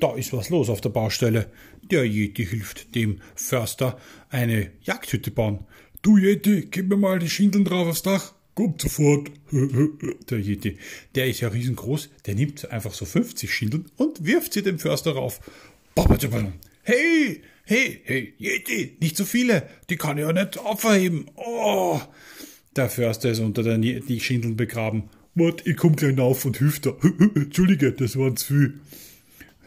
Da ist was los auf der Baustelle. Der Yeti hilft dem Förster eine Jagdhütte bauen. Du Yeti, gib mir mal die Schindeln drauf aufs Dach. Kommt sofort. Der Yeti, der ist ja riesengroß, der nimmt einfach so 50 Schindeln und wirft sie dem Förster rauf. Hey, hey, hey, Yeti, nicht so viele, die kann ich ja nicht aufheben. Oh. Der Förster ist unter den Schindeln begraben. Wart, ich komm gleich auf und hilf da. Entschuldige, das war zu viel.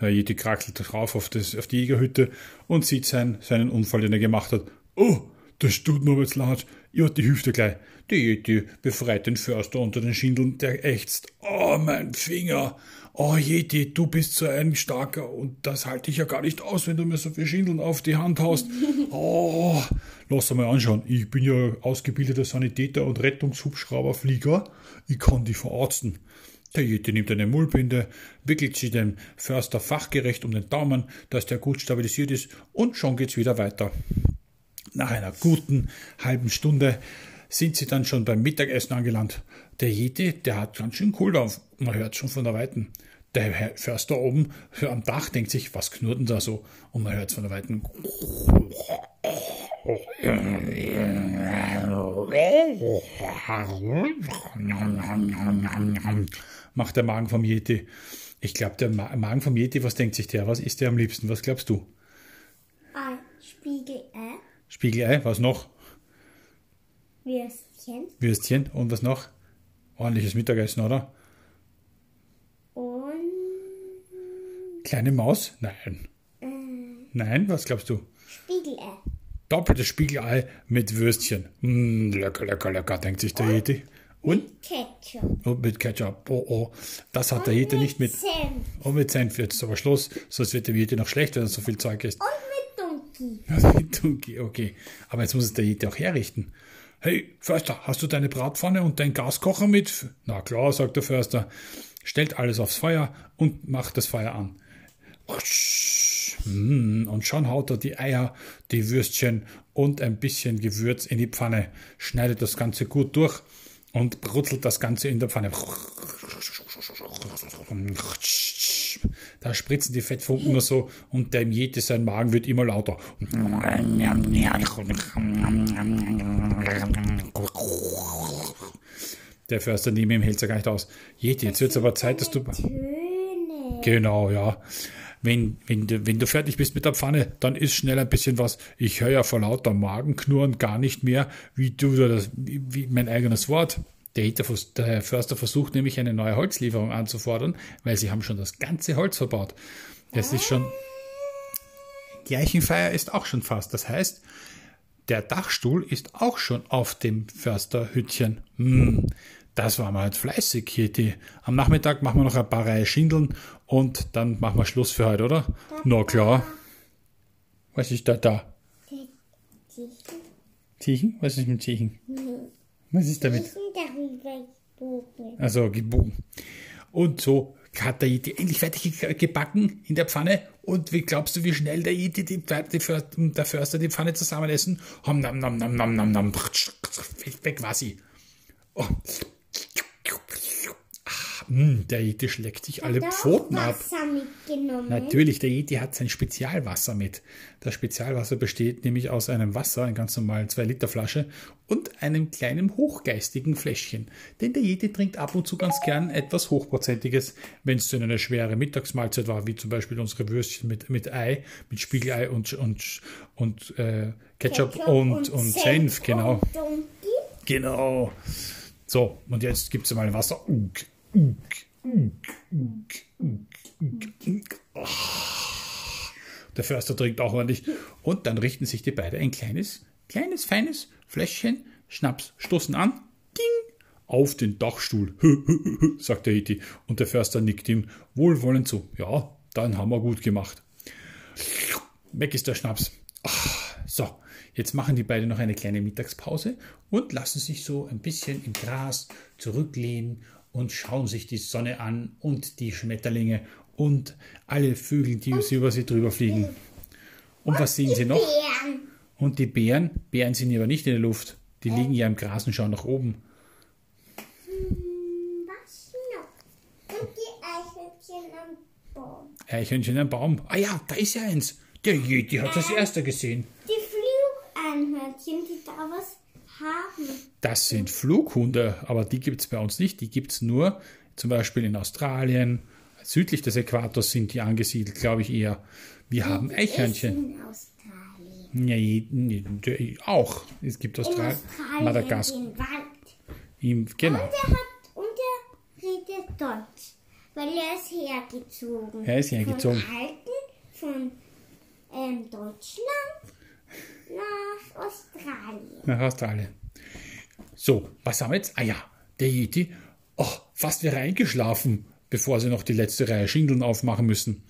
Der Yeti krackelt drauf auf, das, auf die Jägerhütte und sieht sein, seinen Unfall, den er gemacht hat. Oh, das tut mir jetzt leid. Ja, die dir gleich. Der Yeti befreit den Förster unter den Schindeln, der ächzt. Oh, mein Finger. Oh, Yeti, du bist so ein starker und das halte ich ja gar nicht aus, wenn du mir so viel Schindeln auf die Hand haust. Oh, lass mal anschauen. Ich bin ja ausgebildeter Sanitäter und Rettungshubschrauberflieger. Ich kann die verarzten. Der Jete nimmt eine Mullbinde, wickelt sie dem Förster fachgerecht um den Daumen, dass der gut stabilisiert ist und schon geht's wieder weiter. Nach einer guten halben Stunde sind sie dann schon beim Mittagessen angelangt. Der Jete, der hat ganz schön Kohldampf. Man hört schon von der Weiten. Der Förster oben am Dach denkt sich, was knurrt denn da so? Und man hört von der Weiten. Macht der Magen vom Yeti. Ich glaube, der Magen vom Yeti, was denkt sich der? Was isst der am liebsten? Was glaubst du? Ein Spiegelei. Spiegelei, was noch? Würstchen. Würstchen und was noch? Ordentliches Mittagessen, oder? Und. Kleine Maus? Nein. Äh, Nein, was glaubst du? Spiegelei. Doppeltes Spiegelei mit Würstchen. Mm, lecker, lecker, lecker, denkt sich der Yeti. Und? Ketchup. Und mit Ketchup. Oh, oh. Das hat der Yeti nicht mit. Senf. Und mit Senf jetzt aber Schluss, sonst wird der Yeti noch schlecht, wenn er so viel Zeug isst. Und mit. Also mit Dunkel, okay. Aber jetzt muss es der Yeti auch herrichten. Hey, Förster, hast du deine Bratpfanne und deinen Gaskocher mit? Na klar, sagt der Förster. Stellt alles aufs Feuer und macht das Feuer an. Mm, Und schon haut er die Eier, die Würstchen und ein bisschen Gewürz in die Pfanne, schneidet das Ganze gut durch und brutzelt das Ganze in der Pfanne. Da spritzen die Fettfunken nur so und dem Yeti sein Magen wird immer lauter. Der Förster neben ihm hält es ja gar nicht aus. Yeti, jetzt wird es aber Zeit, dass du... Töne. Genau, ja. Wenn, wenn, du, wenn du fertig bist mit der Pfanne, dann isst schnell ein bisschen was. Ich höre ja vor lauter Magenknurren gar nicht mehr, wie du das, wie mein eigenes Wort. Der, der Förster versucht nämlich eine neue Holzlieferung anzufordern, weil sie haben schon das ganze Holz verbaut. Das ist schon. Gleichenfeier ist auch schon fast. Das heißt, der Dachstuhl ist auch schon auf dem Försterhütchen. Hm, das war mal halt fleißig hier. Die, am Nachmittag machen wir noch ein paar Reihe Schindeln und dann machen wir Schluss für heute, oder? Na klar. Was ist da da? Tiechen? Was ist mit Tiechen? Was ist damit? Also gebogen. Und so hat der Yeti endlich fertig ge- gebacken in der Pfanne. Und wie glaubst du, wie schnell der Yeti die, die, der Förster die Pfanne zusammenessen? Hom, nam, nam, nam, nam, nam, nam. Weg war sie. Oh. Ah, mm, Der Yeti schlägt sich alle Pfoten ab. Wasser mitgenommen. Natürlich, der Yeti hat sein Spezialwasser mit. Das Spezialwasser besteht nämlich aus einem Wasser, einer ganz normalen 2-Liter-Flasche und einem kleinen hochgeistigen Fläschchen. Denn der Yeti trinkt ab und zu ganz gern etwas Hochprozentiges, wenn es denn eine schwere Mittagsmahlzeit war, wie zum Beispiel unsere Würstchen mit, mit Ei, mit Spiegelei und, und, und äh, Ketchup, Ketchup und, und, Senf, genau. Und. Genau. So, und jetzt gibt es mal Wasser. Ugh, Der Förster trinkt auch ordentlich. Und dann richten sich die beiden ein kleines, kleines, feines Fläschchen Schnaps, stoßen an, ding, auf den Dachstuhl, sagt der Yeti. Und der Förster nickt ihm wohlwollend zu. Ja, dann haben wir gut gemacht. Weg ist der Schnaps. Ach, so, jetzt machen die beiden noch eine kleine Mittagspause und lassen sich so ein bisschen im Gras zurücklehnen und schauen sich die Sonne an und die Schmetterlinge und alle Vögel, die und über sie drüber fliegen. Und, und was sehen sie noch? Bären. Und die Bären? Bären sind aber nicht in der Luft. Die äh. liegen ja im Gras und schauen nach oben. Hm, was noch? Und die Eichhörnchen am Baum. Eichhörnchen am Baum. Ah ja, da ist ja eins. Der Yeti hat das äh. erste gesehen. Die Flugeinhörnchen, die da was haben. Das sind Flughunde, aber die gibt es bei uns nicht. Die gibt es nur zum Beispiel in Australien. Südlich des Äquators sind die angesiedelt, glaube ich eher. Wir haben Eichhörnchen. Nee, d- auch. Es gibt Australien, Australien Madagaskar. Im, genau. Und er hat und er redet Deutsch, weil er ist hergezogen. Er ist hergezogen. Von Alten, von ähm, Deutschland nach Australien. Nach Australien. So, was haben wir jetzt? Ah ja, der Yeti. Oh, fast wäre eingeschlafen, bevor sie noch die letzte Reihe Schindeln aufmachen müssen.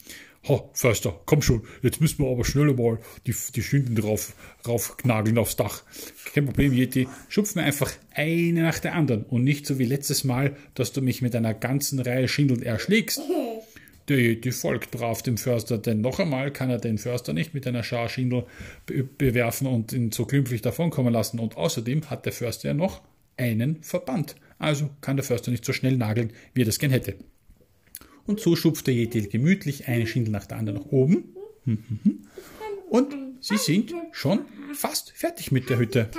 Ha, Förster, komm schon, jetzt müssen wir aber schneller mal die, die Schindeln drauf, raufknageln aufs Dach. Kein Problem, Yeti. Schupf mir einfach eine nach der anderen und nicht so wie letztes Mal, dass du mich mit einer ganzen Reihe Schindeln erschlägst. Der Yeti folgt brav dem Förster, denn noch einmal kann er den Förster nicht mit einer Schar Schindel be bewerfen und ihn so glimpflich davonkommen lassen. Und außerdem hat der Förster ja noch einen Verband. Also kann der Förster nicht so schnell nageln, wie er das gern hätte. Und so schupft der Yeti gemütlich eine Schindel nach der anderen nach oben. Und sie sind schon fast fertig mit der Hütte.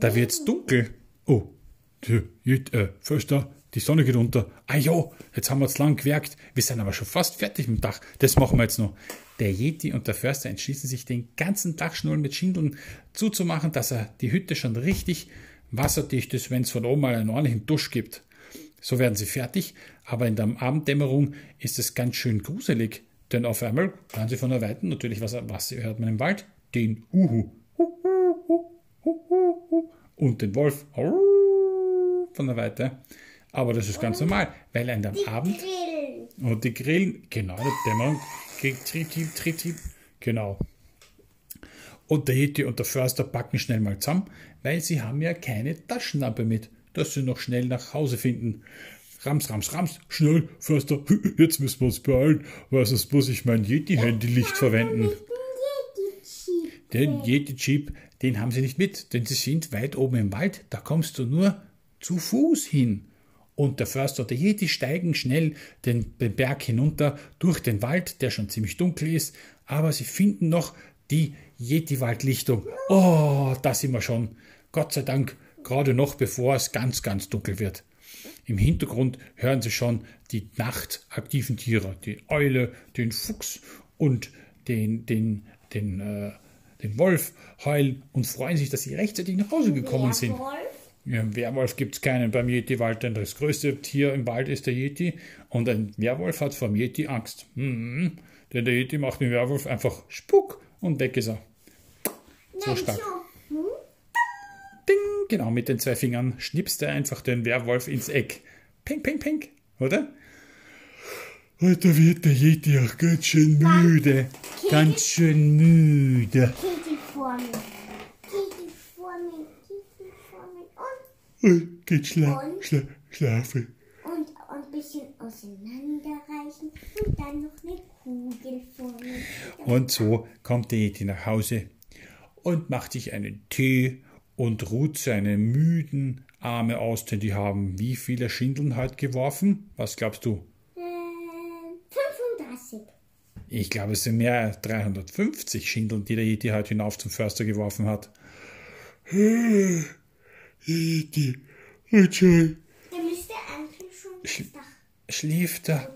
Da wird's dunkel. Oh, der äh, Förster, die Sonne geht unter. Ah ja, jetzt haben wir zu lang gewerkt. Wir sind aber schon fast fertig mit dem Dach. Das machen wir jetzt noch. Der Yeti und der Förster entschließen sich, den ganzen Dachschnullen mit Schindeln zuzumachen, dass er die Hütte schon richtig wasserdicht ist, wenn es von oben mal einen ordentlichen Dusch gibt. So werden sie fertig, aber in der Abenddämmerung ist es ganz schön gruselig, denn auf einmal hören sie von der Weiten natürlich, was, was hört man im Wald? Den Uhu. Und den Wolf von der Weite. Aber das ist ganz normal, weil an dem Abend Grill. und die Grillen, genau, der Dämmerung, kriegt Trieb, Trieb, Trieb, Trieb, genau. Und der Yeti und der Förster packen schnell mal zusammen, weil sie haben ja keine Taschenlampe mit, dass sie noch schnell nach Hause finden. Rams, rams, rams, schnell, Förster, jetzt müssen wir uns beeilen, weil sonst muss ich mein Yeti-Handylicht verwenden. Den Yeti-Jeep, den haben sie nicht mit, denn sie sind weit oben im Wald, da kommst du nur zu Fuß hin. Und der Förster und der Yeti steigen schnell den den Berg hinunter durch den Wald, der schon ziemlich dunkel ist, aber sie finden noch die Yeti-Waldlichtung. Oh, da sind wir schon. Gott sei Dank, gerade noch bevor es ganz, ganz dunkel wird. Im Hintergrund hören sie schon die nachtaktiven Tiere, die Eule, den Fuchs und den, den, den, äh, den Wolf heulen und freuen sich, dass sie rechtzeitig nach Hause gekommen sind. Wolf. Ja, einen Werwolf gibt es keinen beim Yeti-Wald, denn das größte Tier im Wald ist der Yeti und ein Werwolf hat vor dem Yeti Angst. Mhm. Denn der Yeti macht den Werwolf einfach Spuck und weg ist er. So stark. Hm? Ding, genau, mit den zwei Fingern schnipst er einfach den Werwolf ins Eck. Ping, ping, ping, oder? Heute wird der Yeti auch ganz schön müde. Ganz schön müde. Kitty vor mir. Kitty vor mir. Und, Und geht schla Und? schla schlafen. und, und ein bisschen auseinanderreichen. Und dann noch eine Kugel vor mir. Und so kommt der Yeti nach Hause und macht sich einen Tee und ruht seine müden Arme aus, denn die haben wie viele Schindeln heute geworfen? Was glaubst du? Ähm, 35. Ich glaube, es sind mehr als 350 Schindeln, die der Yeti heute hinauf zum Förster geworfen hat. Und schon Der müsste eigentlich schon das Dach schläft er,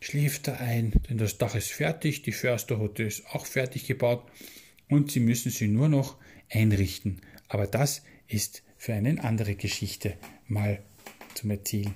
schläft er ein, denn das Dach ist fertig, die Försterhütte ist auch fertig gebaut und sie müssen sie nur noch einrichten. Aber das ist für eine andere Geschichte mal zum Erzählen.